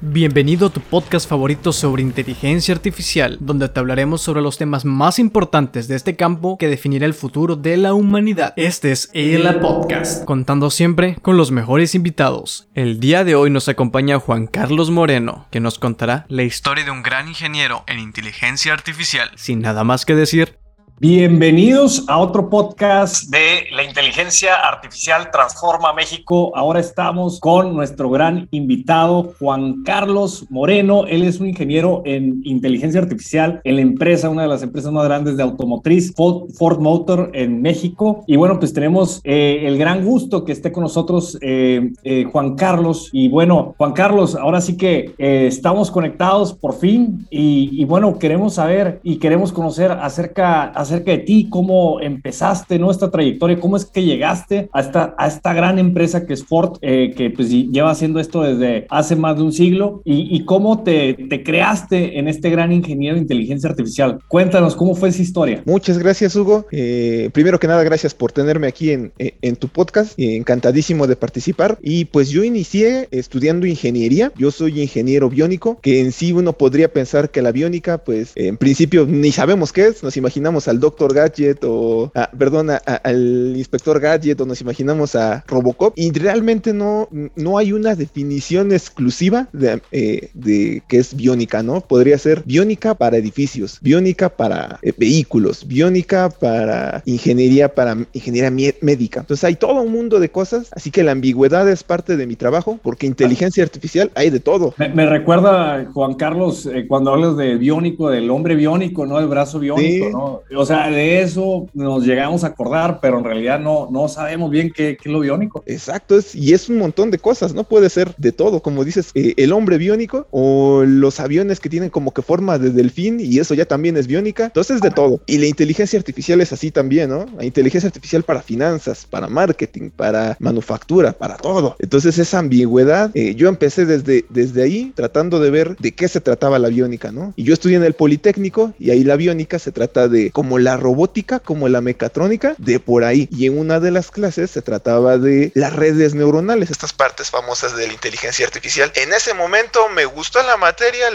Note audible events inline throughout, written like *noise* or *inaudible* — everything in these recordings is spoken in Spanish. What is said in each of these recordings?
Bienvenido a tu podcast favorito sobre inteligencia artificial, donde te hablaremos sobre los temas más importantes de este campo que definirá el futuro de la humanidad. Este es ELA Podcast, contando siempre con los mejores invitados. El día de hoy nos acompaña Juan Carlos Moreno, que nos contará la historia de un gran ingeniero en inteligencia artificial. Sin nada más que decir, Bienvenidos a otro podcast de la inteligencia artificial Transforma México. Ahora estamos con nuestro gran invitado Juan Carlos Moreno. Él es un ingeniero en inteligencia artificial en la empresa, una de las empresas más grandes de automotriz, Ford Motor en México. Y bueno, pues tenemos eh, el gran gusto que esté con nosotros eh, eh, Juan Carlos. Y bueno, Juan Carlos, ahora sí que estamos conectados por fin y, y, bueno, queremos saber y queremos conocer acerca de ti, cómo empezaste, ¿no? Esta trayectoria, cómo es que llegaste a esta, a esta gran empresa que es Ford, eh, que pues lleva haciendo esto desde hace más de un siglo, y, y cómo te, te, creaste en este gran ingeniero de inteligencia artificial. Cuéntanos, ¿cómo fue esa historia? Muchas gracias, Hugo. Eh, primero que nada, gracias por tenerme aquí en, en tu podcast. encantadísimo de participar. Y pues yo inicié estudiando ingeniería. Yo soy ingeniero biónico, que en sí uno podría pensar que la biónica, pues en principio ni sabemos qué es. Nos imaginamos al Doctor Gadget o, perdón, al Inspector Gadget o nos imaginamos a Robocop y realmente no, no hay una definición exclusiva de, eh, de que es biónica, ¿no? Podría ser biónica para edificios, biónica para eh, vehículos, biónica para ingeniería, para ingeniería médica. Entonces hay todo un mundo de cosas, así que la ambigüedad es parte de mi trabajo porque inteligencia artificial hay de todo. Me, recuerda, Juan Carlos, eh, cuando hablas de biónico, del hombre biónico, ¿no? El brazo biónico, ¿no? O sea, de eso nos llegamos a acordar, pero en realidad no, no sabemos bien qué, qué es lo biónico. Exacto, es, y es un montón de cosas, ¿no? Puede ser de todo, como dices, eh, el hombre biónico o los aviones que tienen como que forma de delfín y eso ya también es biónica. Entonces, de todo. Y la inteligencia artificial es así también, ¿no? La inteligencia artificial para finanzas, para marketing, para manufactura, para todo. Entonces, esa ambigüedad, eh, yo empecé desde, desde ahí tratando de ver de qué se trataba la biónica, ¿no? Y yo estudié en el Politécnico y ahí la biónica se trata de como la robótica como la mecatrónica, de por ahí. Y en una de las clases se trataba de las redes neuronales, estas partes famosas de la inteligencia artificial. En ese momento me gustó la materia,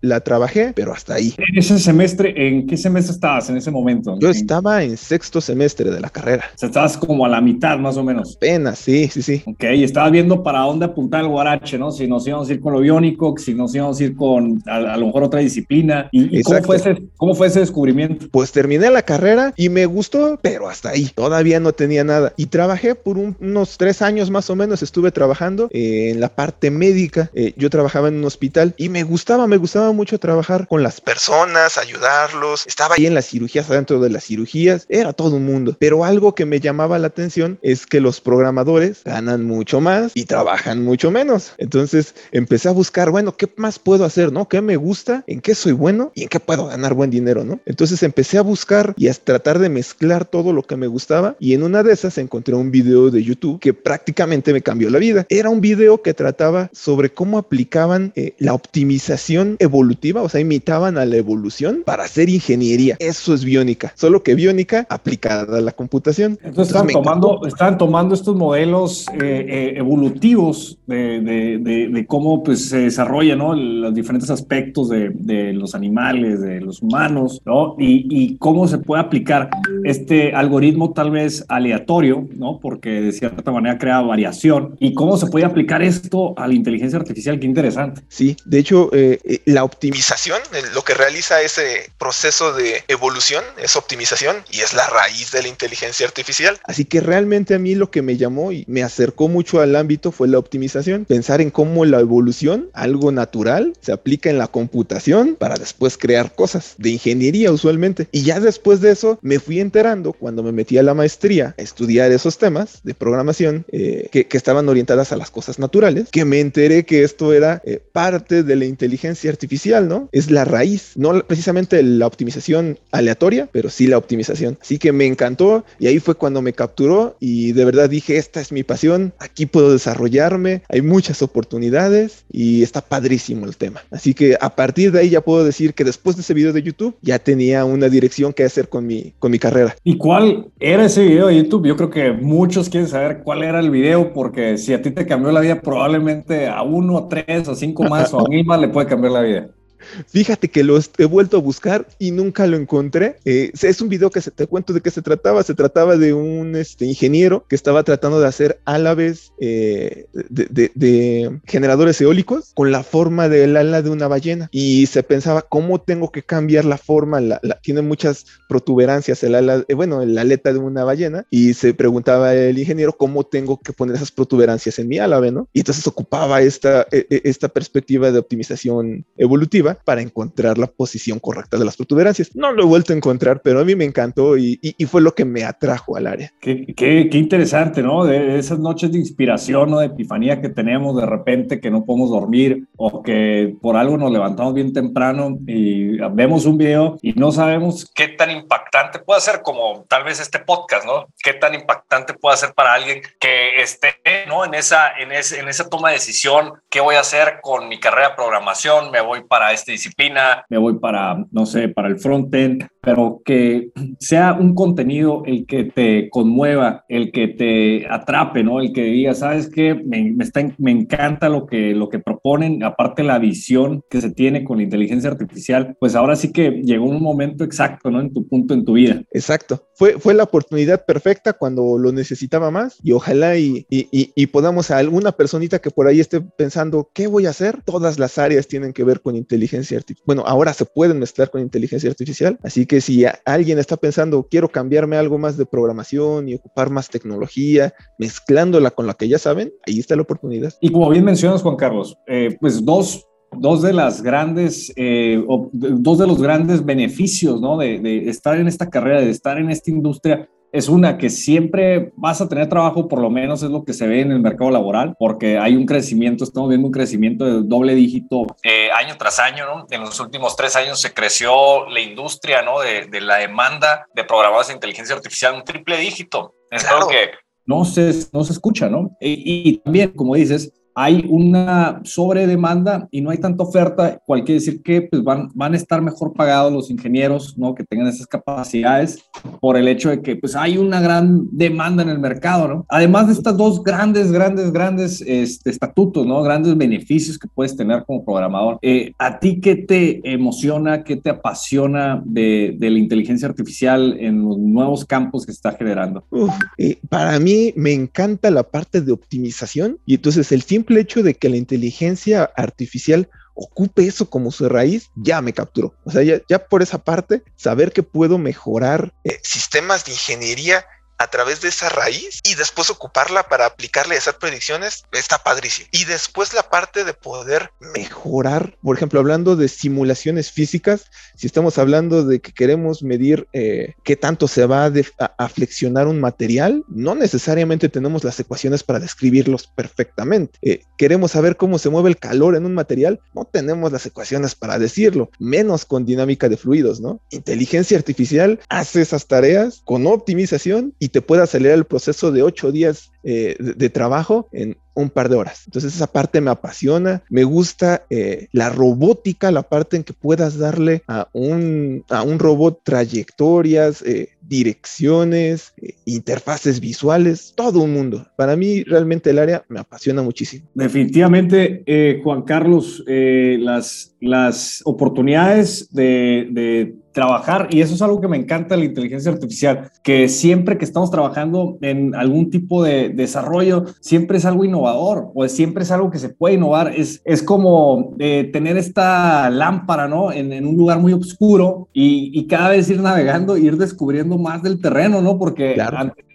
la, trabajé, pero hasta ahí. ¿En ese semestre, en qué semestre estabas en ese momento? Yo estaba en sexto semestre de la carrera. O sea, estabas como a la mitad más o menos. Apenas, sí, sí, sí. Ok, y estabas viendo para dónde apuntar el guarache, ¿no? Si nos íbamos a ir con lo biónico, si nos íbamos a ir con a, lo mejor otra disciplina. ¿Y, cómo, fue ese, cómo fue ese descubrimiento? Pues terminé la carrera y me gustó, pero hasta ahí. Todavía no tenía nada. Y trabajé por unos tres años más o menos. Estuve trabajando en la parte médica. Eh, yo trabajaba en un hospital y me gustaba, me gustaba mucho trabajar con las personas, ayudarlos. Estaba ahí en las cirugías, adentro de las cirugías. Era todo un mundo. Pero algo que me llamaba la atención es que los programadores ganan mucho más y trabajan mucho menos. Entonces empecé a buscar, bueno, ¿qué más puedo hacer? ¿No? ¿Qué me gusta? ¿En qué soy bueno? ¿Y en qué puedo ganar buen dinero? ¿No? Entonces empecé a buscar y hasta tratar de mezclar todo lo que me gustaba y en una de esas encontré un video de YouTube que prácticamente me cambió la vida. Era un video que trataba sobre cómo aplicaban eh, la optimización evolutiva, o sea, imitaban a la evolución para hacer ingeniería. Eso es biónica, solo que biónica aplicada a la computación. Entonces, están, tomando, están tomando estos modelos eh, eh, evolutivos de, de, de, cómo pues, se desarrollan ¿no? los diferentes aspectos de, de, los animales, de los humanos, ¿no? y, y cómo se puede aplicar este algoritmo tal vez aleatorio, ¿no? Porque de cierta manera crea variación. ¿Y cómo se puede aplicar esto a la inteligencia artificial? Qué interesante. Sí, de hecho, eh, eh, la optimización, lo que realiza ese proceso de evolución es optimización y es la raíz de la inteligencia artificial. Así que realmente a mí lo que me llamó y me acercó mucho al ámbito fue la optimización, pensar en cómo la evolución, algo natural, se aplica en la computación para después crear cosas de ingeniería usualmente. Y ya después de eso me fui enterando cuando me metí a la maestría a estudiar esos temas de programación eh, que, estaban orientadas a las cosas naturales, que me enteré que esto era eh, parte de la inteligencia artificial, ¿no? Es la raíz, no precisamente la optimización aleatoria, pero sí la optimización. Así que me encantó y ahí fue cuando me capturó y de verdad dije, esta es mi pasión, aquí puedo desarrollarme, hay muchas oportunidades y está padrísimo el tema. Así que a partir de ahí ya puedo decir que después de ese video de YouTube ya tenía una dirección elección qué hacer con mi, con mi carrera. ¿Y cuál era ese video de YouTube? Yo creo que muchos quieren saber cuál era el video, porque si a ti te cambió la vida, probablemente a uno, a tres, a cinco más o a *laughs* mil más le puede cambiar la vida. Fíjate que lo he vuelto a buscar y nunca lo encontré. Eh, es un video que te cuento de qué se trataba. Se trataba de un este, ingeniero que estaba tratando de hacer álabes eh, de, generadores eólicos con la forma del ala de una ballena. Y se pensaba, ¿cómo tengo que cambiar la forma? tiene muchas protuberancias el ala, eh, bueno, la aleta de una ballena. Y se preguntaba el ingeniero, ¿cómo tengo que poner esas protuberancias en mi álave? ¿no? Y entonces ocupaba esta, e, e, esta perspectiva de optimización evolutiva para encontrar la posición correcta de las protuberancias. No lo he vuelto a encontrar, pero a mí me encantó y, fue lo que me atrajo al área. Qué, qué, interesante, ¿no? De esas noches de inspiración o de epifanía que tenemos de repente que no podemos dormir o que por algo nos levantamos bien temprano y vemos un video y no sabemos qué tan impactante puede ser como tal vez este podcast, ¿no? Qué tan impactante puede ser para alguien que esté, ¿no? En esa, en, ese, en esa toma de decisión, ¿qué voy a hacer con mi carrera de programación? ¿Me voy para este disciplina, me voy para, no sé, para el frontend, pero que sea un contenido el que te conmueva, el que te atrape, ¿no? El que diga, ¿sabes qué? Me, está, me encanta lo que, lo que proponen, aparte la visión que se tiene con la inteligencia artificial, pues ahora sí que llegó un momento exacto, ¿no? En tu punto en tu vida. Exacto. Fue, fue la oportunidad perfecta cuando lo necesitaba más y ojalá y, y, y podamos a alguna personita que por ahí esté pensando, ¿qué voy a hacer? Todas las áreas tienen que ver con inteligencia artificial. Bueno, ahora se pueden mezclar con inteligencia artificial, así que si alguien está pensando, quiero cambiarme algo más de programación y ocupar más tecnología, mezclándola con la que ya saben, ahí está la oportunidad. Y como bien mencionas, Juan Carlos, eh, pues dos dos de las grandes, eh, dos de los grandes beneficios, ¿no? De, de, estar en esta carrera, de estar en esta industria, es una que siempre vas a tener trabajo, por lo menos es lo que se ve en el mercado laboral, porque hay un crecimiento, estamos viendo un crecimiento de doble dígito eh, año tras año, ¿no? En los últimos tres años se creció la industria, ¿no? De, de la demanda de programadores de inteligencia artificial, un triple dígito. Es algo que no se, no se escucha, ¿no? Y, y también, como dices, hay una sobredemanda y no hay tanta oferta, cual quiere decir que pues, van, van a estar mejor pagados los ingenieros, ¿no? Que tengan esas capacidades por el hecho de que pues hay una gran demanda en el mercado, ¿no? Además de estas dos grandes, grandes, grandes este, estatutos, ¿no? Grandes beneficios que puedes tener como programador. Eh, ¿A ti qué te emociona, qué te apasiona de, de, la inteligencia artificial en los nuevos campos que se está generando? Eh, para mí me encanta la parte de optimización y entonces el tiempo hecho de que la inteligencia artificial ocupe eso como su raíz, ya me capturó. O sea, ya, por esa parte, saber que puedo mejorar eh, sistemas de ingeniería a través de esa raíz y después ocuparla para aplicarle hacer predicciones, está padrísimo. Y después la parte de poder mejorar, por ejemplo, hablando de simulaciones físicas, si estamos hablando de que queremos medir eh, qué tanto se va a, flexionar un material, no necesariamente tenemos las ecuaciones para describirlos perfectamente. Eh, queremos saber cómo se mueve el calor en un material, no tenemos las ecuaciones para decirlo, menos con dinámica de fluidos, ¿no? Inteligencia artificial hace esas tareas con optimización te puede acelerar el proceso de ocho días eh, de, trabajo en un par de horas. Entonces esa parte me apasiona, me gusta eh, la robótica, la parte en que puedas darle a un, a un robot trayectorias, eh, direcciones, interfaces visuales, todo un mundo. Para mí realmente el área me apasiona muchísimo. Definitivamente, Juan Carlos, las, las oportunidades de, de trabajar, y eso es algo que me encanta la inteligencia artificial, que siempre que estamos trabajando en algún tipo de desarrollo, siempre es algo innovador, o siempre es algo que se puede innovar, es, es como eh, tener esta lámpara, ¿no? En, en, un lugar muy oscuro y, y, cada vez ir navegando, ir descubriendo más del terreno, ¿no? Porque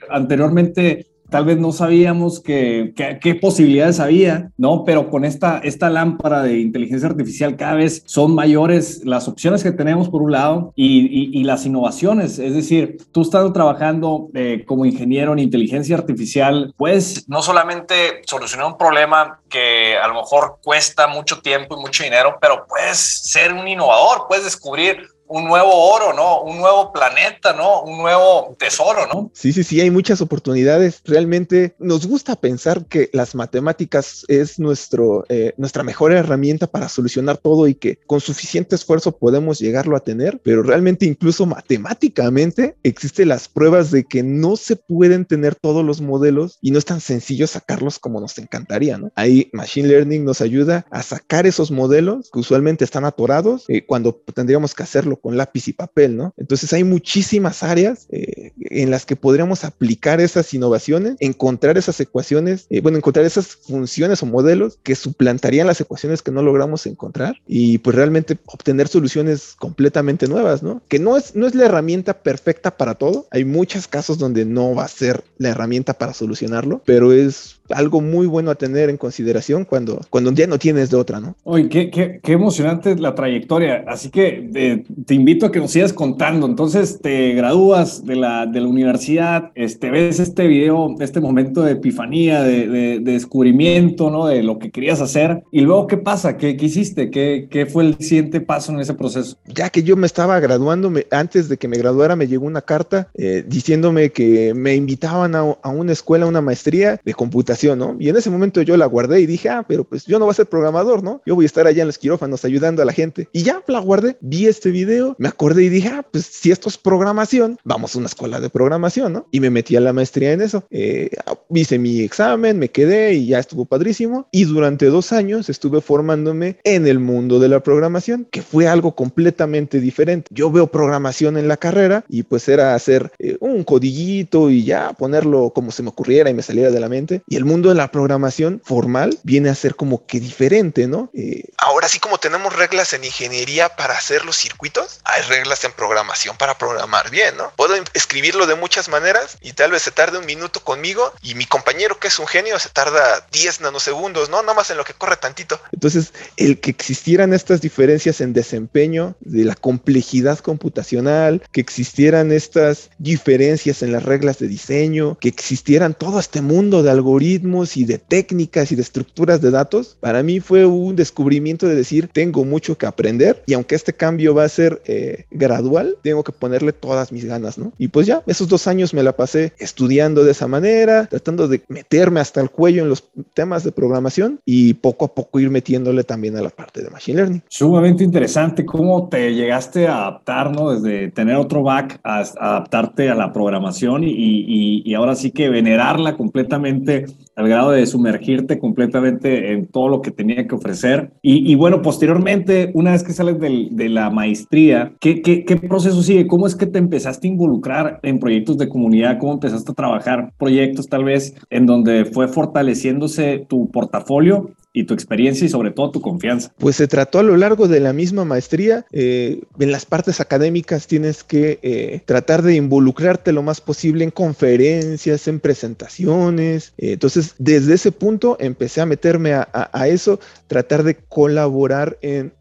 anteriormente tal vez no sabíamos qué posibilidades había, ¿no? Pero con esta, esta lámpara de inteligencia artificial cada vez son mayores las opciones que tenemos por un lado y, las innovaciones. Es decir, tú estás trabajando eh, como ingeniero en inteligencia artificial, puedes no solamente solucionar un problema que a lo mejor cuesta mucho tiempo y mucho dinero, pero puedes ser un innovador, puedes descubrir un nuevo oro, ¿no? Un nuevo planeta, ¿no? Un nuevo tesoro, ¿no? Sí, sí, sí, hay muchas oportunidades. Realmente nos gusta pensar que las matemáticas es nuestro, eh, nuestra mejor herramienta para solucionar todo y que con suficiente esfuerzo podemos llegarlo a tener, pero realmente incluso matemáticamente existen las pruebas de que no se pueden tener todos los modelos y no es tan sencillo sacarlos como nos encantaría, ¿no? Ahí Machine Learning nos ayuda a sacar esos modelos que usualmente están atorados eh, cuando tendríamos que hacerlo con lápiz y papel, ¿no? Entonces hay muchísimas áreas eh, en las que podríamos aplicar esas innovaciones, encontrar esas ecuaciones, eh, bueno, encontrar esas funciones o modelos que suplantarían las ecuaciones que no logramos encontrar y pues realmente obtener soluciones completamente nuevas, ¿no? Que no es, no es la herramienta perfecta para todo. Hay muchos casos donde no va a ser la herramienta para solucionarlo, pero es algo muy bueno a tener en consideración cuando, cuando ya no tienes de otra, ¿no? Oye, qué, qué, qué emocionante la trayectoria. Así que eh, te invito a que nos sigas contando. Entonces, te gradúas de la, de la universidad, este, ves este video, este momento de epifanía, de, de, descubrimiento, ¿no? De lo que querías hacer. Y luego, ¿qué pasa? ¿Qué, qué hiciste? ¿Qué, ¿Qué, fue el siguiente paso en ese proceso? Ya que yo me estaba graduando, antes de que me graduara, me llegó una carta eh, diciéndome que me invitaban a, a una escuela, una maestría de computación y en ese momento yo la guardé y dije, ah, pero pues yo no voy a ser programador, ¿no? Yo voy a estar allá en los quirófanos ayudando a la gente. Y ya la guardé, vi este video, me acordé y dije, ah, pues si esto es programación, vamos a una escuela de programación, ¿no? Y me metí a la maestría en eso. Eh, hice mi examen, me quedé y ya estuvo padrísimo. Y durante dos años estuve formándome en el mundo de la programación, que fue algo completamente diferente. Yo veo programación en la carrera y pues era hacer eh, un codillito y ya ponerlo como se me ocurriera y me saliera de la mente. Y el mundo de la programación formal viene a ser como que diferente, ¿no? Eh, Ahora sí como tenemos reglas en ingeniería para hacer los circuitos, hay reglas en programación para programar bien, ¿no? Puedo escribirlo de muchas maneras y tal vez se tarde un minuto conmigo y mi compañero que es un genio se tarda 10 nanosegundos, ¿no? Nada más en lo que corre tantito. Entonces, el que existieran estas diferencias en desempeño de la complejidad computacional, que existieran estas diferencias en las reglas de diseño, que existieran todo este mundo de algoritmos, y de técnicas y de estructuras de datos, para mí fue un descubrimiento de decir, tengo mucho que aprender y aunque este cambio va a ser eh, gradual, tengo que ponerle todas mis ganas, ¿no? Y pues ya, esos dos años me la pasé estudiando de esa manera, tratando de meterme hasta el cuello en los temas de programación y poco a poco ir metiéndole también a la parte de Machine Learning. Sumamente interesante cómo te llegaste a adaptar, ¿no? Desde tener otro back a, adaptarte a la programación y, y, y ahora sí que venerarla completamente al grado de sumergirte completamente en todo lo que tenía que ofrecer. Y, bueno, posteriormente, una vez que sales de la maestría, ¿qué, ¿qué, qué, proceso sigue? ¿Cómo es que te empezaste a involucrar en proyectos de comunidad? ¿Cómo empezaste a trabajar proyectos tal vez en donde fue fortaleciéndose tu portafolio y tu experiencia y sobre todo tu confianza? Pues se trató a lo largo de la misma maestría. Eh, en las partes académicas tienes que eh, tratar de involucrarte lo más posible en conferencias, en presentaciones. Eh, entonces, desde ese punto empecé a meterme a, eso, tratar de colaborar en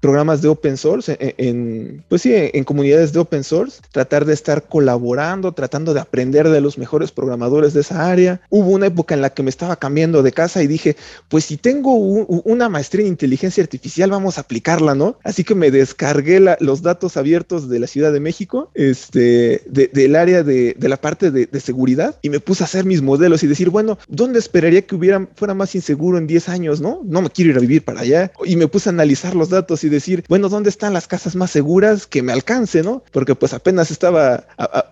programas de open source, en, pues sí, en comunidades de open source, tratar de estar colaborando, tratando de aprender de los mejores programadores de esa área. Hubo una época en la que me estaba cambiando de casa y dije, pues si tengo tengo una maestría en inteligencia artificial, vamos a aplicarla, ¿no? Así que me descargué los datos abiertos de la Ciudad de México, este, del área de, la parte de, seguridad y me puse a hacer mis modelos y decir, bueno, ¿dónde esperaría que hubiera, fuera más inseguro en 10 años, no? No me quiero ir a vivir para allá. Y me puse a analizar los datos y decir, bueno, ¿dónde están las casas más seguras que me alcance, no? Porque pues apenas estaba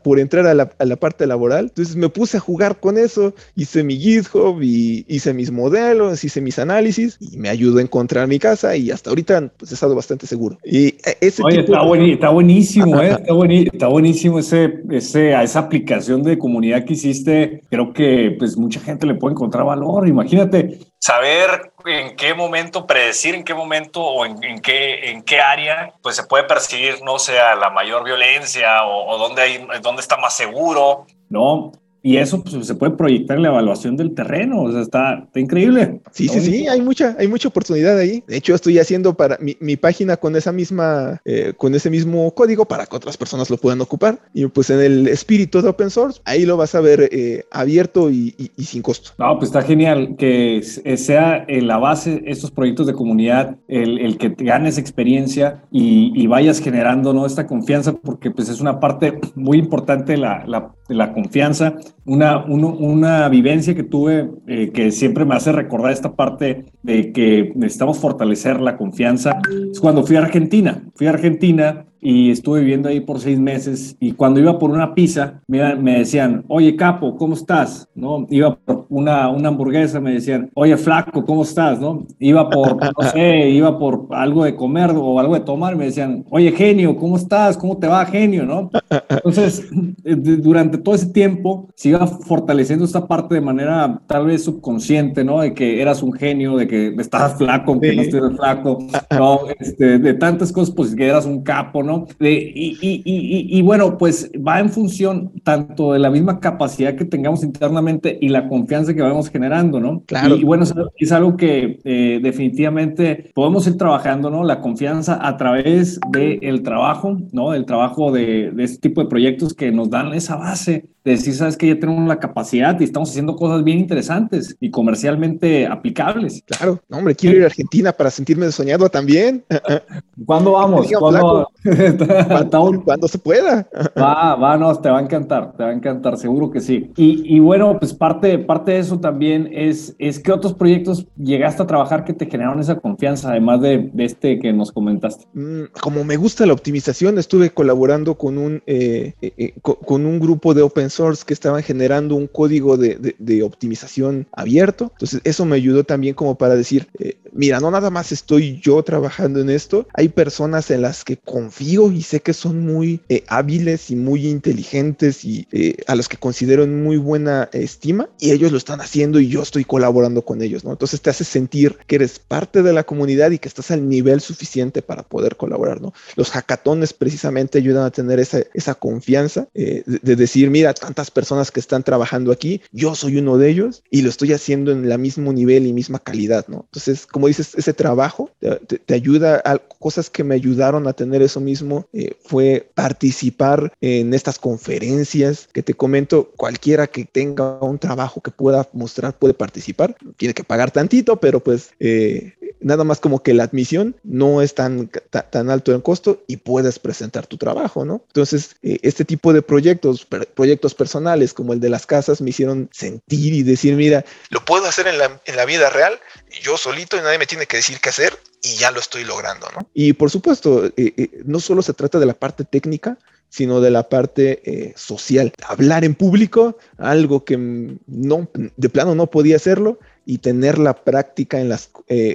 por entrar a la, a la parte laboral. Entonces me puse a jugar con eso, hice mi GitHub y hice mis modelos, hice mis análisis análisis y me ayudó a encontrar mi casa y hasta ahorita pues he estado bastante seguro. Y ese Oye, está, está, buenísimo, ¿eh? está, está, buenísimo ese, ese, a esa aplicación de comunidad que hiciste. Creo que pues mucha gente le puede encontrar valor. Imagínate saber en qué momento, predecir en qué momento o en, qué, en qué área pues se puede percibir, no sea la mayor violencia o, o dónde, hay, dónde está más seguro, ¿no? Y eso pues, se puede proyectar en la evaluación del terreno, o sea, está, increíble. Sí, sí, sí, hay mucha, hay mucha oportunidad ahí. De hecho, estoy haciendo para mi, página con esa misma, eh, con ese mismo código para que otras personas lo puedan ocupar. Y pues en el espíritu de open source, ahí lo vas a ver eh, abierto y, sin costo. No, pues está genial que sea en la base estos proyectos de comunidad, el, el que ganes experiencia y, y, vayas generando ¿no? esta confianza, porque pues es una parte muy importante la, la, la confianza, una, una vivencia que tuve eh, que siempre me hace recordar esta parte de que necesitamos fortalecer la confianza. Es cuando fui a Argentina. Fui a Argentina y estuve viviendo ahí por seis meses y cuando iba por una pizza me, me decían, oye capo, ¿cómo estás? ¿No? Iba por una, una hamburguesa, me decían, oye flaco, ¿cómo estás? ¿No? Iba por, no sé, iba por algo de comer o algo de tomar, me decían, oye genio, ¿cómo estás? ¿Cómo te va genio? ¿No? Entonces, eh, durante todo ese tiempo se iba fortaleciendo esta parte de manera tal vez subconsciente, ¿no? De que eras un genio, de que estabas flaco, que no estuvieras flaco, ¿no? Este, de tantas cosas, pues que eras un capo, ¿no? Y, bueno, pues va en función tanto de la misma capacidad que tengamos internamente y la confianza que vamos generando, ¿no? Claro. Y, bueno, es algo que eh, definitivamente podemos ir trabajando, ¿no? La confianza a través del trabajo, ¿no? El trabajo de, de este tipo de proyectos que nos dan esa base de decir, sabes que ya tenemos la capacidad y estamos haciendo cosas bien interesantes y comercialmente aplicables. Claro, hombre, quiero ir a Argentina para sentirme soñado también. *laughs* ¿Cuándo vamos? ¿Cuándo? *laughs* Cuando, se pueda. Va, va, no, te va a encantar, te va a encantar, seguro que sí. Y, bueno, pues parte, parte de eso también es, es que otros proyectos llegaste a trabajar que te generaron esa confianza, además de, este que nos comentaste. Mm, como me gusta la optimización, estuve colaborando con un, eh, eh, eh, con un grupo de open source que estaban generando un código de, de, optimización abierto. Entonces, eso me ayudó también como para decir, mira, no nada más estoy yo trabajando en esto, hay personas en las que confío y sé que son muy eh, hábiles y muy inteligentes y eh, a los que considero en muy buena estima y ellos lo están haciendo y yo estoy colaborando con ellos, ¿no? Entonces te hace sentir que eres parte de la comunidad y que estás al nivel suficiente para poder colaborar, ¿no? Los hackatones precisamente ayudan a tener esa, esa confianza eh, de, decir, mira, tantas personas que están trabajando aquí, yo soy uno de ellos y lo estoy haciendo en el mismo nivel y misma calidad, ¿no? Entonces, como dices, ese trabajo te, ayuda a cosas que me ayudaron a tener eso mismo, eh, fue participar en estas conferencias que te comento, cualquiera que tenga un trabajo que pueda mostrar puede participar, tiene que pagar tantito, pero pues eh, nada más como que la admisión no es tan, tan, alto en costo y puedes presentar tu trabajo, ¿no? Entonces, eh, este tipo de proyectos, proyectos personales como el de las casas me hicieron sentir y decir, mira, lo puedo hacer en la, en la vida real, yo solito y nadie me tiene que decir qué hacer y ya lo estoy logrando, ¿no? Y por supuesto, eh, eh, no solo se trata de la parte técnica, sino de la parte social. Hablar en público, algo que no, de plano no podía hacerlo, y tener la práctica en las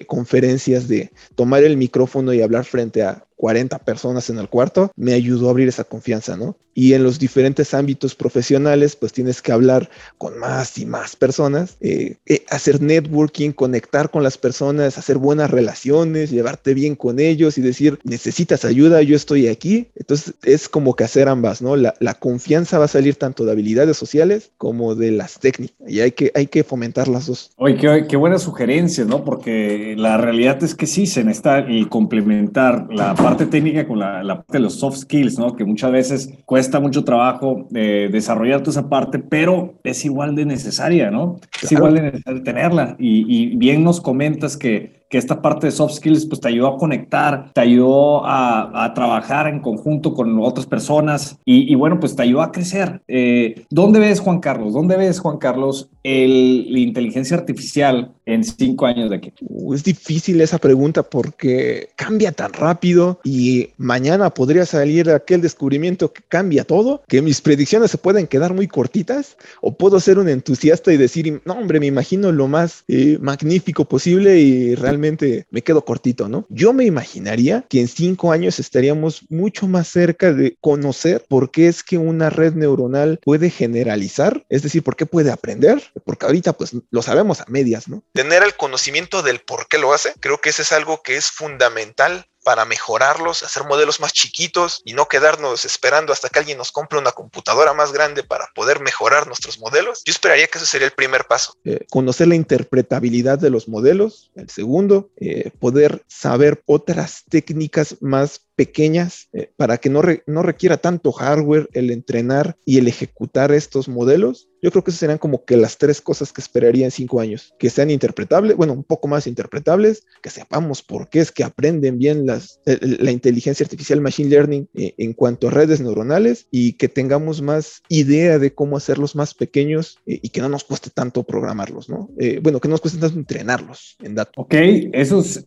conferencias de tomar el micrófono y hablar frente a 40 personas en el cuarto, me ayudó a abrir esa confianza, ¿no? Y en los diferentes ámbitos profesionales, pues tienes que hablar con más y más personas, eh, eh, hacer networking, conectar con las personas, hacer buenas relaciones, llevarte bien con ellos y decir, necesitas ayuda, yo estoy aquí. Entonces es como que hacer ambas, ¿no? La, confianza va a salir tanto de habilidades sociales como de las técnicas y hay que, hay que fomentar las dos. Oye, qué, qué buenas sugerencias, ¿no? Porque la realidad es que sí se necesita y complementar la parte técnica con la, la, parte de los soft skills, ¿no? Que muchas veces cuesta mucho trabajo eh, desarrollar toda esa parte, pero es igual de necesaria, ¿no? Es igual de necesario tenerla. Y, y bien nos comentas que que esta parte de soft skills pues te ayudó a conectar, te ayudó a, a trabajar en conjunto con otras personas y, y bueno, pues te ayudó a crecer. Eh, ¿Dónde ves, Juan Carlos? ¿Dónde ves, Juan Carlos, el, la inteligencia artificial en cinco años de aquí? Uh, es difícil esa pregunta porque cambia tan rápido y mañana podría salir aquel descubrimiento que cambia todo, que mis predicciones se pueden quedar muy cortitas o puedo ser un entusiasta y decir, no, hombre, me imagino lo más eh, magnífico posible y realmente me quedo cortito, ¿no? Yo me imaginaría que en cinco años estaríamos mucho más cerca de conocer por qué es que una red neuronal puede generalizar, es decir, por qué puede aprender, porque ahorita pues lo sabemos a medias, ¿no? Tener el conocimiento del por qué lo hace, creo que eso es algo que es fundamental para mejorarlos, hacer modelos más chiquitos y no quedarnos esperando hasta que alguien nos compre una computadora más grande para poder mejorar nuestros modelos. Yo esperaría que ese sería el primer paso. Eh, conocer la interpretabilidad de los modelos. El segundo, eh, poder saber otras técnicas más pequeñas eh, para que no, no requiera tanto hardware el entrenar y el ejecutar estos modelos. Yo creo que esas serían como que las tres cosas que esperaría en cinco años. Que sean interpretables, bueno, un poco más interpretables, que sepamos por qué es que aprenden bien las, la inteligencia artificial machine learning eh, en cuanto a redes neuronales y que tengamos más idea de cómo hacerlos más pequeños eh, y que no nos cueste tanto programarlos, ¿no? bueno, que no nos cueste tanto entrenarlos en datos. Ok, eso es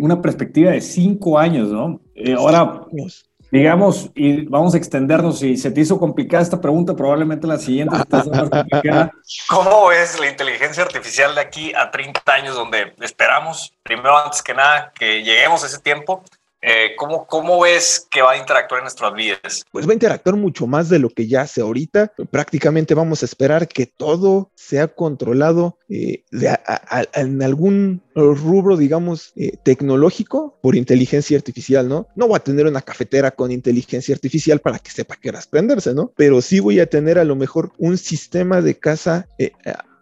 una perspectiva de cinco años, ¿no? Eh, ahora, digamos, y vamos a extendernos, si se te hizo complicada esta pregunta, probablemente la siguiente más complicada. *laughs* ¿Cómo es la inteligencia artificial de aquí a 30 años, donde esperamos, primero, antes que nada, que lleguemos a ese tiempo? Eh, ¿cómo, ¿Cómo ves que va a interactuar en nuestras vidas? Pues va a interactuar mucho más de lo que ya hace ahorita. Prácticamente vamos a esperar que todo sea controlado eh, en algún rubro, digamos, eh, tecnológico por inteligencia artificial, ¿no? No voy a tener una cafetera con inteligencia artificial para que sepa qué horas prenderse, ¿no? Pero sí voy a tener a lo mejor un sistema de casa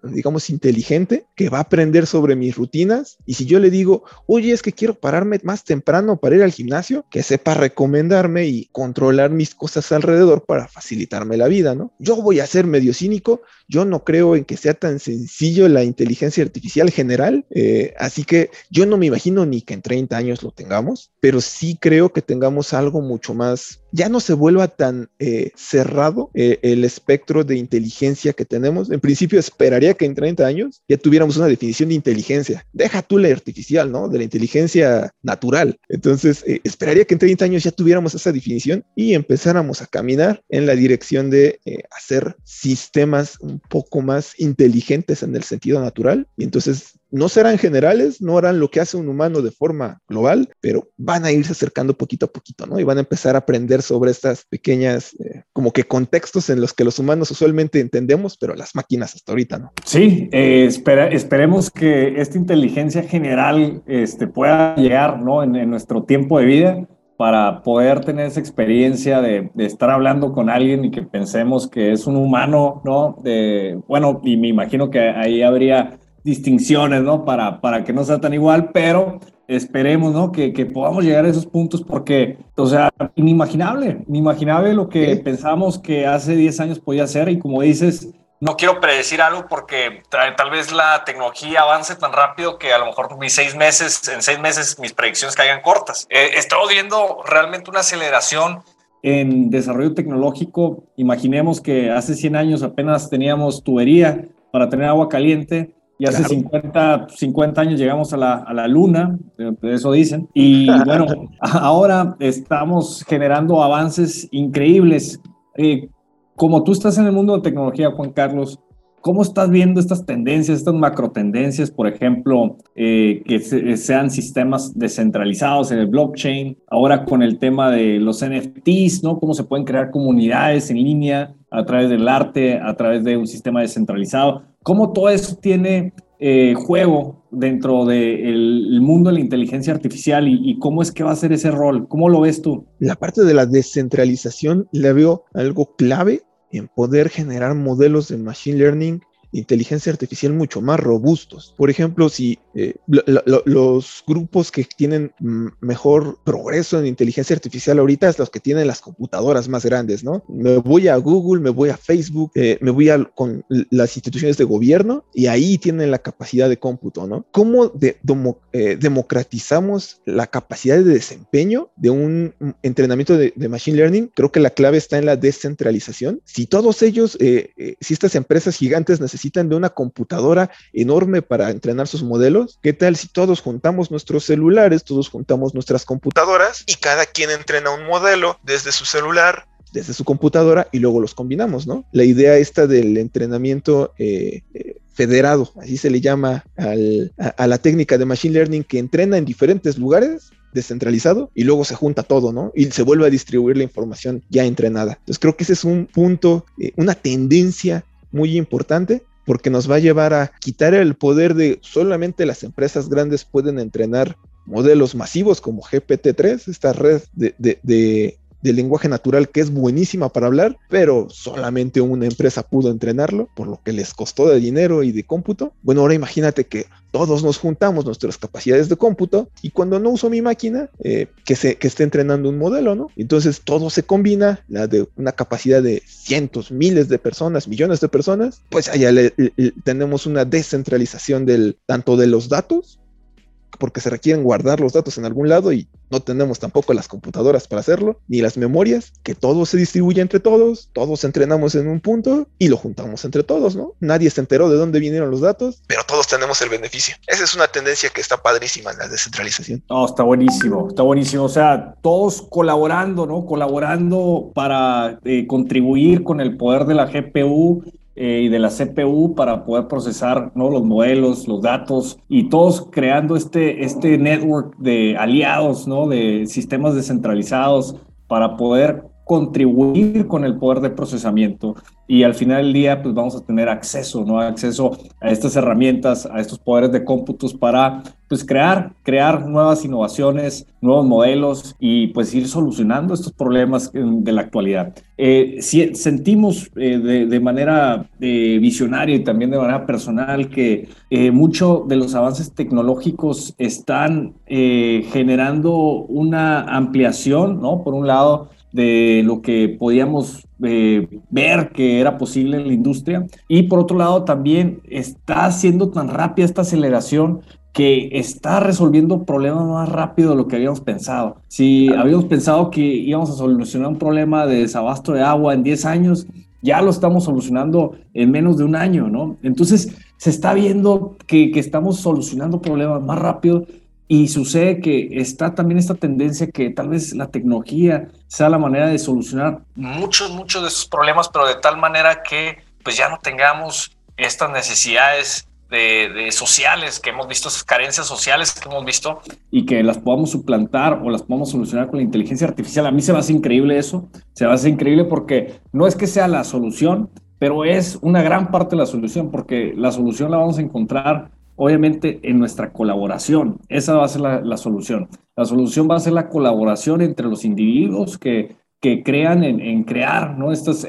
digamos, inteligente que va a aprender sobre mis rutinas. Y si yo le digo, oye, es que quiero pararme más temprano para ir al gimnasio, que sepa recomendarme y controlar mis cosas alrededor para facilitarme la vida, ¿no? Yo voy a ser medio cínico, yo no creo en que sea tan sencillo la inteligencia artificial general, eh, así que yo no me imagino ni que en 30 años lo tengamos, pero sí creo que tengamos algo mucho más ya no se vuelva tan eh, cerrado eh, el espectro de inteligencia que tenemos. En principio esperaría que en 30 años ya tuviéramos una definición de inteligencia. Deja tú la artificial, ¿no? De la inteligencia natural. Entonces, eh, esperaría que en 30 años ya tuviéramos esa definición y empezáramos a caminar en la dirección de hacer sistemas un poco más inteligentes en el sentido natural. Y entonces no serán generales, no harán lo que hace un humano de forma global, pero van a irse acercando poquito a poquito, ¿no? Y van a empezar a aprender sobre estas pequeñas, eh, como que contextos en los que los humanos usualmente entendemos, pero las máquinas hasta ahorita, ¿no? Sí, eh, esperemos que esta inteligencia general este, pueda llegar, ¿no? En, nuestro tiempo de vida para poder tener esa experiencia de, de, estar hablando con alguien y que pensemos que es un humano, ¿no? De, bueno, y me imagino que ahí habría distinciones, ¿no? Para, para que no sea tan igual, pero esperemos, ¿no? Que, que, podamos llegar a esos puntos porque, o sea, inimaginable, inimaginable lo que pensamos que hace 10 años podía ser y como dices, no quiero predecir algo porque tal vez la tecnología avance tan rápido que a lo mejor mis seis meses, en seis meses mis predicciones caigan cortas. Eh, estamos viendo realmente una aceleración en desarrollo tecnológico. Imaginemos que hace 100 años apenas teníamos tubería para tener agua caliente y hace 50, 50 años llegamos a la, a la luna, eh, eso dicen. Y bueno, *laughs* ahora estamos generando avances increíbles. Eh, como tú estás en el mundo de tecnología, Juan Carlos, ¿Cómo estás viendo estas tendencias, estas macro tendencias, por ejemplo, eh, que sean sistemas descentralizados en el blockchain? Ahora con el tema de los NFTs, ¿no? Cómo se pueden crear comunidades en línea a través del arte, a través de un sistema descentralizado. ¿Cómo todo eso tiene eh, juego dentro del mundo de la inteligencia artificial y, y, cómo es que va a ser ese rol? ¿Cómo lo ves tú? La parte de la descentralización la veo algo clave en poder generar modelos de machine learning inteligencia artificial mucho más robustos. Por ejemplo, si eh, los grupos que tienen mejor progreso en inteligencia artificial ahorita es los que tienen las computadoras más grandes, ¿no? Me voy a Google, me voy a Facebook, eh, me voy a con las instituciones de gobierno y ahí tienen la capacidad de cómputo, ¿no? ¿Cómo de, eh, democratizamos la capacidad de desempeño de un entrenamiento de, de, machine learning? Creo que la clave está en la descentralización. Si todos ellos, si estas empresas gigantes necesitan necesitan de una computadora enorme para entrenar sus modelos. ¿Qué tal si todos juntamos nuestros celulares, todos juntamos nuestras computadoras y cada quien entrena un modelo desde su celular? desde su computadora y luego los combinamos, ¿no? La idea esta del entrenamiento eh, eh, federado, así se le llama a, la técnica de Machine Learning que entrena en diferentes lugares descentralizado y luego se junta todo, ¿no? Y se vuelve a distribuir la información ya entrenada. Entonces creo que ese es un punto, eh, una tendencia muy importante porque nos va a llevar a quitar el poder de solamente las empresas grandes pueden entrenar modelos masivos como GPT-3, esta red de, de, lenguaje natural que es buenísima para hablar, pero solamente una empresa pudo entrenarlo, por lo que les costó de dinero y de cómputo. Bueno, ahora imagínate que todos nos juntamos nuestras capacidades de cómputo y cuando no uso mi máquina, eh, que, se, que esté entrenando un modelo, ¿no? Entonces todo se combina, la de una capacidad de cientos, miles de personas, millones de personas, pues allá tenemos una descentralización del, tanto de los datos porque se requieren guardar los datos en algún lado y no tenemos tampoco las computadoras para hacerlo, ni las memorias, que todo se distribuye entre todos, todos entrenamos en un punto y lo juntamos entre todos, ¿no? Nadie se enteró de dónde vinieron los datos. Pero todos tenemos el beneficio. Esa es una tendencia que está padrísima en la descentralización. No, está buenísimo, está buenísimo. O sea, todos colaborando, ¿no? Colaborando para eh, contribuir con el poder de la GPU eh, y de la CPU para poder procesar ¿no? los modelos, los datos y todos creando este, este network de aliados, ¿no? de sistemas descentralizados para poder contribuir con el poder de procesamiento y al final del día pues vamos a tener acceso, ¿no? Acceso a estas herramientas, a estos poderes de cómputos para pues crear, crear nuevas innovaciones, nuevos modelos y pues ir solucionando estos problemas de la actualidad. Eh, si, sentimos eh, de, manera eh, visionaria y también de manera personal que muchos de los avances tecnológicos están generando una ampliación, ¿no? Por un lado, de lo que podíamos eh, ver que era posible en la industria. Y por otro lado, también está siendo tan rápida esta aceleración que está resolviendo problemas más rápido de lo que habíamos pensado. Si habíamos pensado que íbamos a solucionar un problema de desabasto de agua en 10 años, ya lo estamos solucionando en menos de un año, ¿no? Entonces, se está viendo que, que estamos solucionando problemas más rápido y sucede que está también esta tendencia que tal vez la tecnología sea la manera de solucionar muchos, muchos de esos problemas, pero de tal manera que pues ya no tengamos estas necesidades de, sociales que hemos visto, esas carencias sociales que hemos visto y que las podamos suplantar o las podamos solucionar con la inteligencia artificial. A mí se me hace increíble eso, se me hace increíble porque no es que sea la solución, pero es una gran parte de la solución porque la solución la vamos a encontrar obviamente en nuestra colaboración. Esa va a ser la, solución. La solución va a ser la colaboración entre los individuos que, que crean en, crear ¿no? estas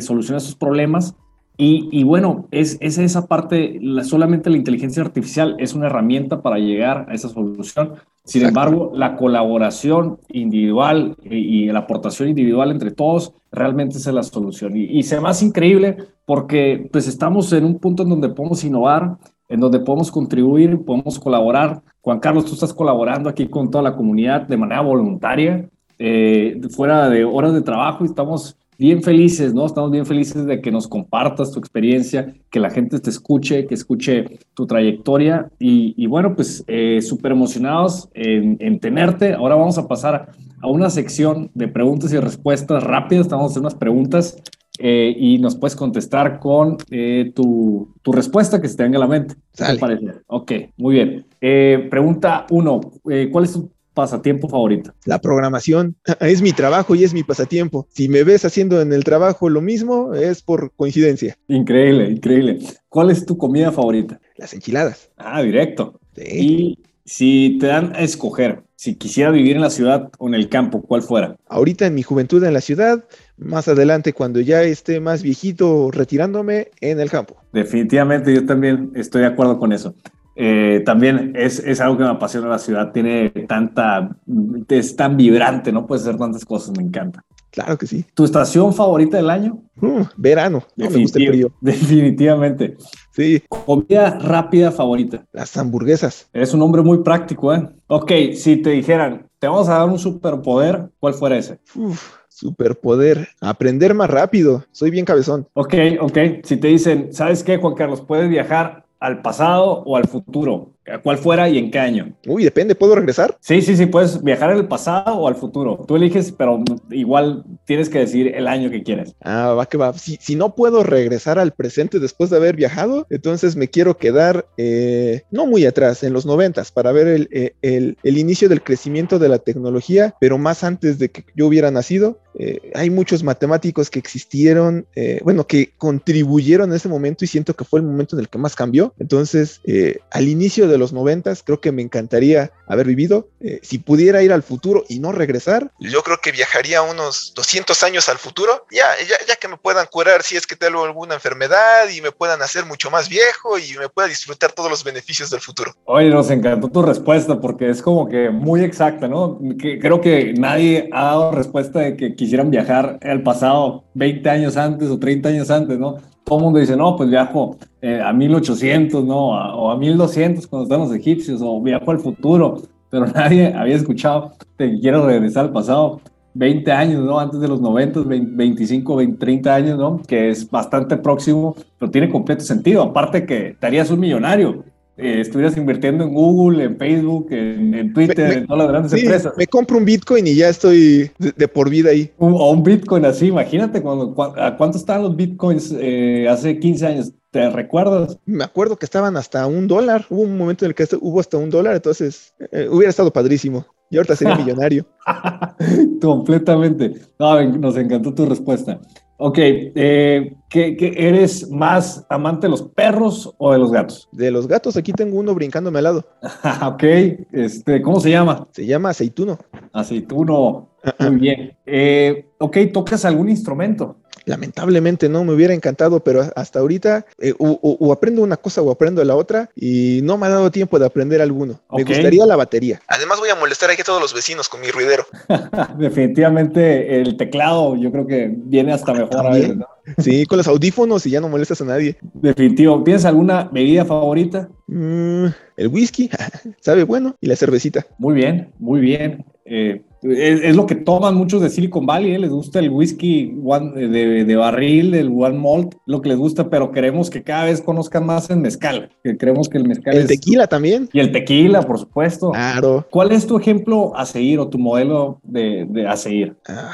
soluciones a estos problemas y, bueno, es, esa parte, solamente la inteligencia artificial es una herramienta para llegar a esa solución. Sin embargo, la colaboración individual y, la aportación individual entre todos realmente es la solución. Y, y se me hace increíble porque pues estamos en un punto en donde podemos innovar, en donde podemos contribuir, podemos colaborar. Juan Carlos, tú estás colaborando aquí con toda la comunidad de manera voluntaria, eh, fuera de horas de trabajo y estamos bien felices, ¿no? Estamos bien felices de que nos compartas tu experiencia, que la gente te escuche, que escuche tu trayectoria y, bueno, pues eh, súper emocionados en, tenerte. Ahora vamos a pasar a una sección de preguntas y respuestas rápidas. Vamos a hacer unas preguntas eh, y nos puedes contestar con eh, tu, tu, respuesta que se te venga a la mente. ¿Qué te parece? Ok, muy bien. pregunta uno, ¿cuál es tu pasatiempo favorito? La programación *clears throat* es mi trabajo y es mi pasatiempo. Si me ves haciendo en el trabajo lo mismo, es por coincidencia. Increíble, increíble. ¿Cuál es tu comida favorita? Las enchiladas. Ah, directo. Sí. Y si te dan a escoger, si quisiera vivir en la ciudad o en el campo, ¿cuál fuera? Ahorita en mi juventud en la ciudad, más adelante cuando ya esté más viejito retirándome en el campo. Definitivamente yo también estoy de acuerdo con eso. Eh, también es, es, algo que me apasiona la ciudad, tiene tanta, es tan vibrante, ¿no? Puedes hacer tantas cosas, me encanta. Claro que sí. ¿Tu estación favorita del año? Uh, verano, no me gusta el frío. *laughs* Definitivamente. Sí. Comida rápida favorita. Las hamburguesas. Eres un hombre muy práctico, ¿eh? Ok, si te dijeran, te vamos a dar un superpoder, ¿cuál fuera ese? Uf, superpoder, aprender más rápido. Soy bien cabezón. Ok, ok. Si te dicen, ¿sabes qué, Juan Carlos? Puedes viajar al pasado o al futuro? ¿Cuál fuera y en qué año? Uy, depende, ¿puedo regresar? Sí, sí, sí, puedes viajar al pasado o al futuro. Tú eliges, pero igual tienes que decir el año que quieres. Ah, va que va. Si, si no puedo regresar al presente después de haber viajado, entonces me quiero quedar eh, no muy atrás, en los noventas, para ver eh, el, el, inicio del crecimiento de la tecnología, pero más antes de que yo hubiera nacido. Eh, hay muchos matemáticos que existieron, bueno, que contribuyeron en ese momento y siento que fue el momento en el que más cambió. Entonces, al inicio de los noventas, creo que me encantaría haber vivido. Eh, si pudiera ir al futuro y no regresar. Yo creo que viajaría unos 200 años al futuro, ya, ya, ya que me puedan curar si es que tengo alguna enfermedad y me puedan hacer mucho más viejo y me pueda disfrutar todos los beneficios del futuro. Oye, nos encantó tu respuesta porque es como que muy exacta, ¿no? Que creo que nadie ha dado respuesta de que quisieran viajar al pasado 20 años antes o 30 años antes, ¿no? Todo el mundo dice, no, pues viajo eh, a 1800, ¿no? o a 1200 cuando están los egipcios, o viajo al futuro, pero *laughs* nadie había escuchado que quiero regresar al pasado. 20 años, ¿no? Antes de los 90, 25, 20, 30 años, ¿no? Que es bastante próximo, pero tiene completo sentido. Aparte que te harías un millonario. Eh, estuvieras invirtiendo en Google, en Facebook, en, Twitter, en todas las grandes empresas. Me compro un Bitcoin y ya estoy de, por vida ahí. o un Bitcoin así, imagínate cuando, a cuánto estaban los Bitcoins eh, hace 15 años. ¿Te recuerdas? Me acuerdo que estaban hasta un dólar. Hubo un momento en el que hubo hasta un dólar, entonces eh, hubiera estado padrísimo. Y ahorita sería *laughs* millonario. Completamente. nos encantó tu respuesta. Ok, eh, ¿qué, eres más amante de los perros o de los gatos? De los gatos, aquí tengo uno brincándome al lado. *laughs* ok, este, ¿cómo se llama? Se llama aceituno. Aceituno, muy bien. Eh, ok, ¿tocas algún instrumento? Lamentablemente no, me hubiera encantado, pero hasta ahorita eh, o, aprendo una cosa o aprendo la otra y no me ha dado tiempo de aprender alguno. Me gustaría la batería. Además voy a molestar aquí a todos los vecinos con mi ruidero. *laughs* Definitivamente el teclado yo creo que viene hasta mejor a veces, ¿no? Sí, con los audífonos y ya no molestas a nadie. Definitivo. ¿Tienes alguna bebida favorita? Mm, el whisky, *laughs* sabe bueno, y la cervecita. Muy bien, muy bien. Eh, es, lo que toman muchos de Silicon Valley, ¿eh? les gusta el whisky de, barril, el one malt, lo que les gusta, pero queremos que cada vez conozcan más el mezcal, que creemos que el mezcal El tequila también. Y el tequila, por supuesto. Claro. ¿Cuál es tu ejemplo a seguir o tu modelo de, de a seguir? Ah,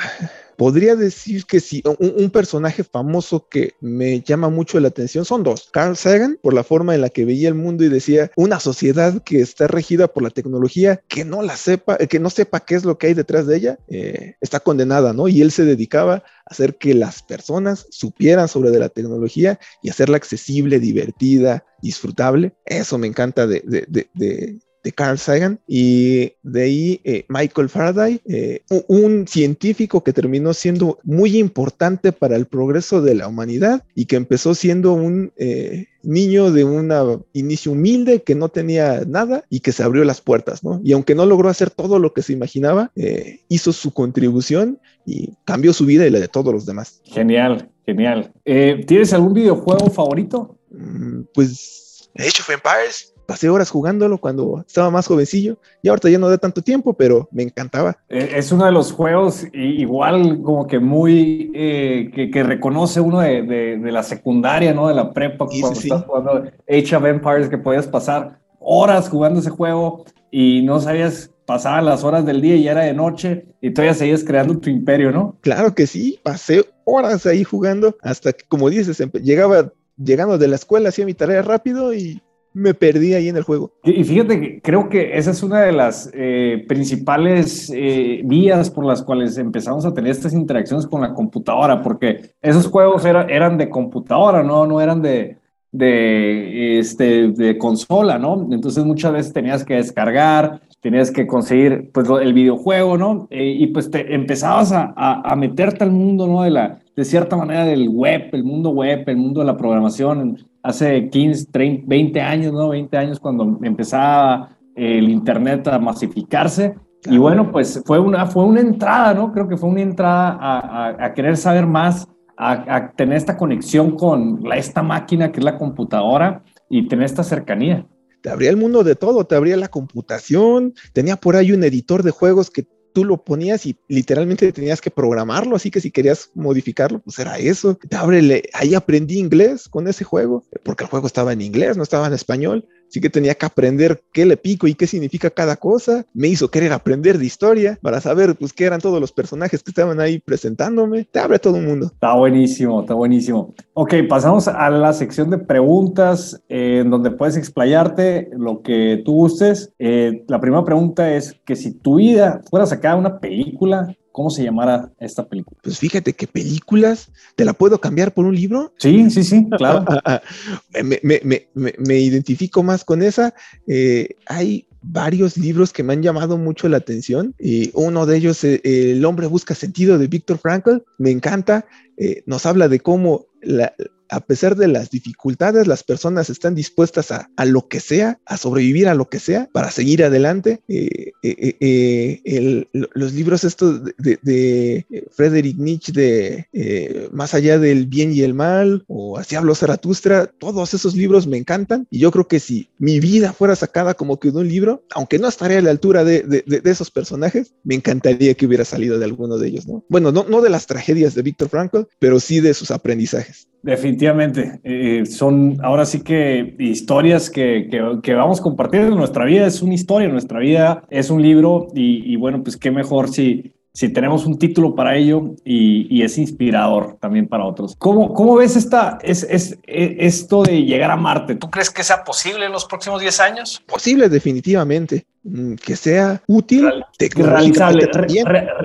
Podría decir que sí, un, personaje famoso que me llama mucho la atención son dos. Carl Sagan, por la forma en la que veía el mundo y decía, una sociedad que está regida por la tecnología, que no la sepa, eh, que no sepa qué es lo que hay detrás de ella, eh, está condenada, ¿no? Y él se dedicaba a hacer que las personas supieran sobre la tecnología y hacerla accesible, divertida, disfrutable. Eso me encanta de Carl Sagan y de ahí eh, Michael Faraday, eh, un científico que terminó siendo muy importante para el progreso de la humanidad y que empezó siendo un eh, niño de un inicio humilde que no tenía nada y que se abrió las puertas, ¿no? Y aunque no logró hacer todo lo que se imaginaba, hizo su contribución y cambió su vida y la de todos los demás. Genial, genial. ¿Tienes algún videojuego favorito? Mm, pues... Age of Empires pasé horas jugándolo cuando estaba más jovencillo y ahorita ya no da tanto tiempo, pero me encantaba. Eh, es uno de los juegos igual como que muy, eh, que, reconoce uno de, de, la secundaria, ¿no? De la prepa, cuando estás jugando Age of Empires, que podías pasar horas jugando ese juego y no sabías, pasaban las horas del día y ya era de noche y todavía seguías creando tu imperio, ¿no? Claro que sí, pasé horas ahí jugando hasta que, como dices, llegaba llegando de la escuela, hacía mi tarea rápido y me perdí ahí en el juego. Y fíjate que creo que esa es una de las eh, principales eh, vías por las cuales empezamos a tener estas interacciones con la computadora, porque esos juegos eran de computadora, no, no eran de, de, este, de consola, ¿no? Entonces muchas veces tenías que descargar, tenías que conseguir pues, el videojuego, ¿no? Eh, y pues te empezabas a, a, meterte al mundo, ¿no? De, la, de cierta manera del web, el mundo web, el mundo de la programación, hace 15, 30, 20 años, ¿no? 20 años cuando empezaba el Internet a masificarse. Y bueno, pues fue una, fue una entrada, ¿no? Creo que fue una entrada a, a, querer saber más, a, tener esta conexión con la, esta máquina que es la computadora y tener esta cercanía. Te abría el mundo de todo, te abría la computación, tenía por ahí un editor de juegos que tú lo ponías y literalmente tenías que programarlo, así que si querías modificarlo, pues era eso. Ábrele, ahí aprendí inglés con ese juego, porque el juego estaba en inglés, no estaba en español. Así que tenía que aprender qué le pico y qué significa cada cosa. Me hizo querer aprender de historia para saber pues qué eran todos los personajes que estaban ahí presentándome. Te abre todo el mundo. Está buenísimo, está buenísimo. Ok, pasamos a la sección de preguntas eh, en donde puedes explayarte lo que tú gustes. Eh, la primera pregunta es que si tu vida fuera sacada una película, cómo se llamara esta película. Pues fíjate que películas, ¿te la puedo cambiar por un libro? Sí, sí, sí, claro. *laughs* me, me, me, me, identifico más con esa. Eh, hay varios libros que me han llamado mucho la atención. Y uno de ellos, eh, El hombre busca sentido de Víctor Frankl, me encanta. Eh, nos habla de cómo la, a pesar de las dificultades, las personas están dispuestas a, lo que sea, a sobrevivir a lo que sea, para seguir adelante. Eh, eh, eh, los libros estos de, de, Friedrich Nietzsche, de Más allá del bien y el mal, o Así habló Zaratustra, todos esos libros me encantan. Y yo creo que si mi vida fuera sacada como que de un libro, aunque no estaría a la altura de, esos personajes, me encantaría que hubiera salido de alguno de ellos, ¿no? Bueno, no, no de las tragedias de Víctor Frankl, pero sí de sus aprendizajes. Definitivamente, eh, son ahora sí que historias que, que, vamos a compartir en nuestra vida, es una historia, nuestra vida es un libro y, bueno, pues qué mejor si, si tenemos un título para ello y, y es inspirador también para otros. ¿Cómo, cómo ves esta, es, es, e, esto de llegar a Marte? ¿Tú crees que sea posible en los próximos 10 años? Posible, definitivamente. Mm, que sea útil, realizable,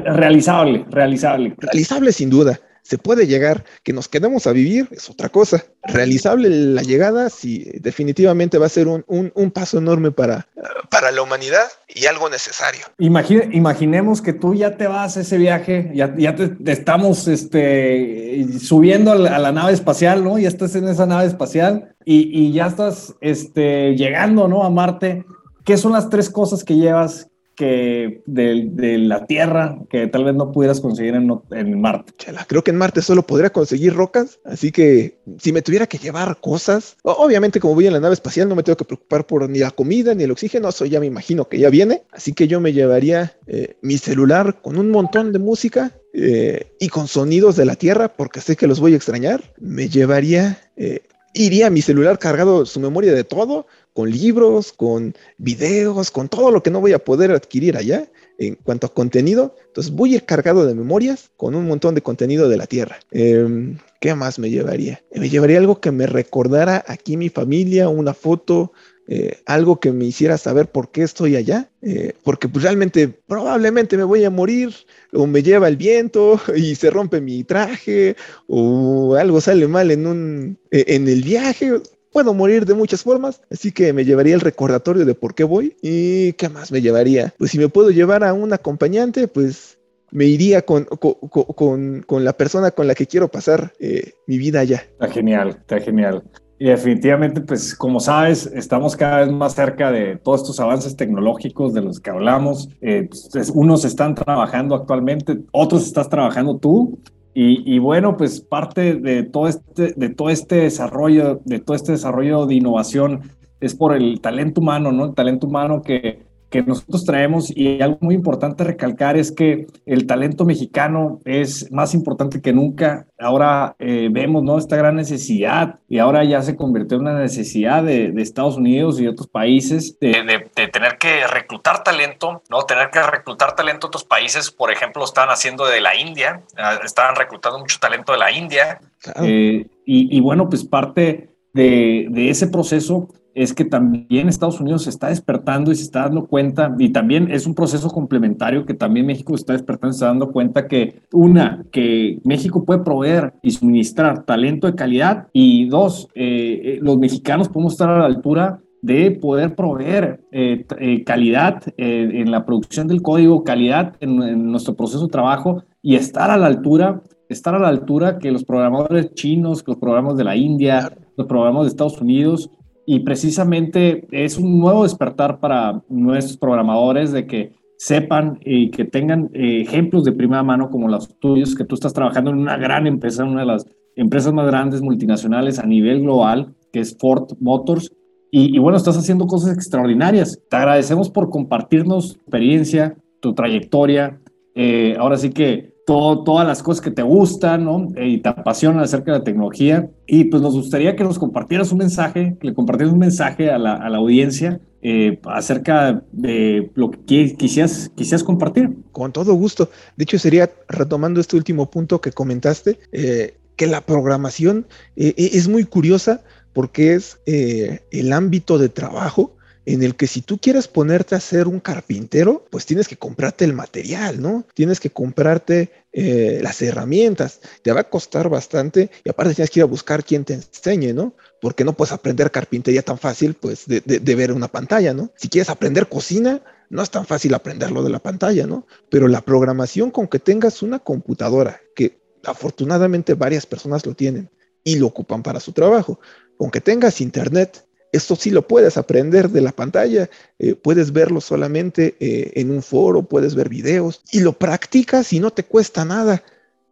realizable, realizable. Realizable sin duda se puede llegar, que nos quedemos a vivir es otra cosa. Realizable la llegada, sí, definitivamente va a ser un, paso enorme para... Para la humanidad y algo necesario. imaginemos que tú ya te vas a ese viaje, ya, ya te, estamos este, subiendo a la, nave espacial, ¿no? Ya estás en esa nave espacial y, y ya estás este, llegando, ¿no? A Marte. ¿Qué son las tres cosas que llevas que de, la Tierra que tal vez no pudieras conseguir en, Marte. creo que en Marte solo podría conseguir rocas, así que si me tuviera que llevar cosas, obviamente como voy en la nave espacial no me tengo que preocupar por ni la comida ni el oxígeno, eso ya me imagino que ya viene, así que yo me llevaría eh, mi celular con un montón de música eh, y con sonidos de la Tierra, porque sé que los voy a extrañar, me llevaría... Eh, iría mi celular cargado su memoria de todo, con libros, con videos, con todo lo que no voy a poder adquirir allá en cuanto a contenido. Entonces voy a ir cargado de memorias con un montón de contenido de la Tierra. Em, ¿Qué más me llevaría? Me llevaría algo que me recordara aquí mi familia, una foto, eh, algo que me hiciera saber por qué estoy allá, eh, porque pues realmente probablemente me voy a morir o me lleva el viento *laughs* y se rompe mi traje o algo sale mal en un e, en el viaje, Puedo morir de muchas formas, así que me llevaría el recordatorio de por qué voy. ¿Y qué más me llevaría? Pues si me puedo llevar a un acompañante, pues me iría con, con, la persona con la que quiero pasar eh, mi vida allá. Está genial, está genial. Y definitivamente, pues como sabes, estamos cada vez más cerca de todos estos avances tecnológicos de los que hablamos. Eh, pues, unos están trabajando actualmente, otros estás trabajando tú. Y, bueno, pues parte de todo, este, de todo este desarrollo, de todo este desarrollo de innovación es por el talento humano, ¿no? El talento humano que, que nosotros traemos y algo muy importante recalcar es que el talento mexicano es más importante que nunca. Ahora eh, vemos ¿no? esta gran necesidad y ahora ya se convirtió en una necesidad de, Estados Unidos y de otros países de, de, tener que reclutar talento, ¿no? tener que reclutar talento de otros países. Por ejemplo, lo están haciendo de la India, ah, estaban reclutando mucho talento de la India. Eh, y, y, bueno, pues parte de, de ese proceso es que también Estados Unidos se está despertando y se está dando cuenta, y también es un proceso complementario que también México está despertando se está dando cuenta que, una, que México puede proveer y suministrar talento de calidad, y dos, eh, eh, los mexicanos podemos estar a la altura de poder proveer eh, calidad en la producción del código, calidad en, en nuestro proceso de trabajo y estar a la altura estar a la altura que los programadores chinos, que los programas de la India, los programas de Estados Unidos, y precisamente es un nuevo despertar para nuestros programadores de que sepan y que tengan eh, ejemplos de primera mano como los tuyos, que tú estás trabajando en una gran empresa, una de las empresas más grandes multinacionales a nivel global, que es Ford Motors. Y, bueno, estás haciendo cosas extraordinarias. Te agradecemos por compartirnos tu experiencia, tu trayectoria. Eh, ahora sí que todas las cosas que te gustan, ¿no? Eh, y te apasionan acerca de la tecnología. Y pues nos gustaría que nos compartieras un mensaje, que le compartieras un mensaje a la, a la audiencia eh, acerca de lo que quisieras, quisieras compartir. Con todo gusto. De hecho, sería retomando este último punto que comentaste, eh, que la programación es muy curiosa porque es el ámbito de trabajo en el que si tú quieres ponerte a ser un carpintero, pues tienes que comprarte el material, ¿no? Tienes que comprarte eh, las herramientas. Te va a costar bastante y aparte tienes que ir a buscar quien te enseñe, ¿no? Porque no puedes aprender carpintería tan fácil, pues, de, de ver una pantalla, ¿no? Si quieres aprender cocina, no es tan fácil aprenderlo de la pantalla, ¿no? Pero la programación con que tengas una computadora, que afortunadamente varias personas lo tienen y lo ocupan para su trabajo, con que tengas internet, esto sí lo puedes aprender de la pantalla, eh, puedes verlo solamente eh, en un foro, puedes ver videos y lo practicas y no te cuesta nada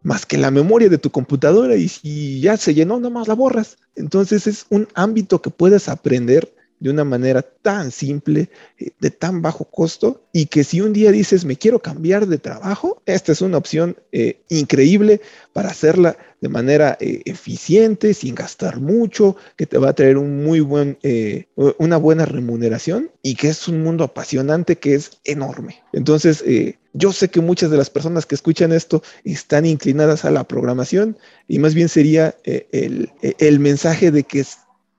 más que la memoria de tu computadora y si ya se llenó, nada más la borras. Entonces es un ámbito que puedes aprender de una manera tan simple, eh, de tan bajo costo, y que si un día dices, me quiero cambiar de trabajo, esta es una opción eh, increíble para hacerla de manera eh, eficiente, sin gastar mucho, que te va a traer un muy buen, una buena remuneración y que es un mundo apasionante que es enorme. Entonces, yo sé que muchas de las personas que escuchan esto están inclinadas a la programación y más bien sería el, el mensaje de que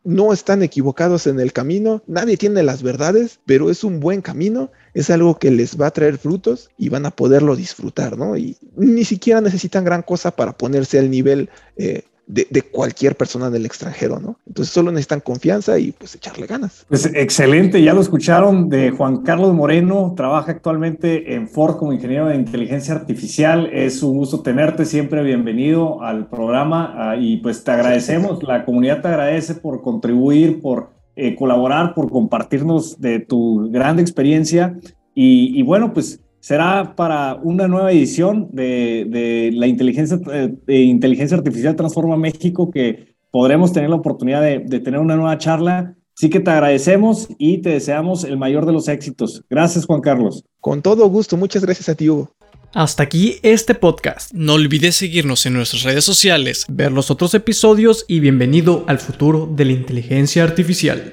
no están equivocados en el camino, nadie tiene las verdades, pero es un buen camino, es algo que les va a traer frutos y van a poderlo disfrutar, ¿no? Y ni siquiera necesitan gran cosa para ponerse al nivel eh, de, cualquier persona del extranjero, ¿no? Entonces solo necesitan confianza y pues echarle ganas. Pues excelente, ya lo escucharon de Juan Carlos Moreno, trabaja actualmente en Ford como ingeniero de inteligencia artificial. Es un gusto tenerte, siempre bienvenido al programa ah, y pues te agradecemos, la comunidad te agradece por contribuir, por eh, colaborar, por compartirnos de tu gran experiencia y, y bueno, pues será para una nueva edición de, la inteligencia, eh, de inteligencia artificial Transforma México que podremos tener la oportunidad de, de tener una nueva charla. Así que te agradecemos y te deseamos el mayor de los éxitos. Gracias, Juan Carlos. Con todo gusto. Muchas gracias a ti, Hugo. Hasta aquí este podcast. No olvides seguirnos en nuestras redes sociales, ver los otros episodios y bienvenido al futuro de la inteligencia artificial.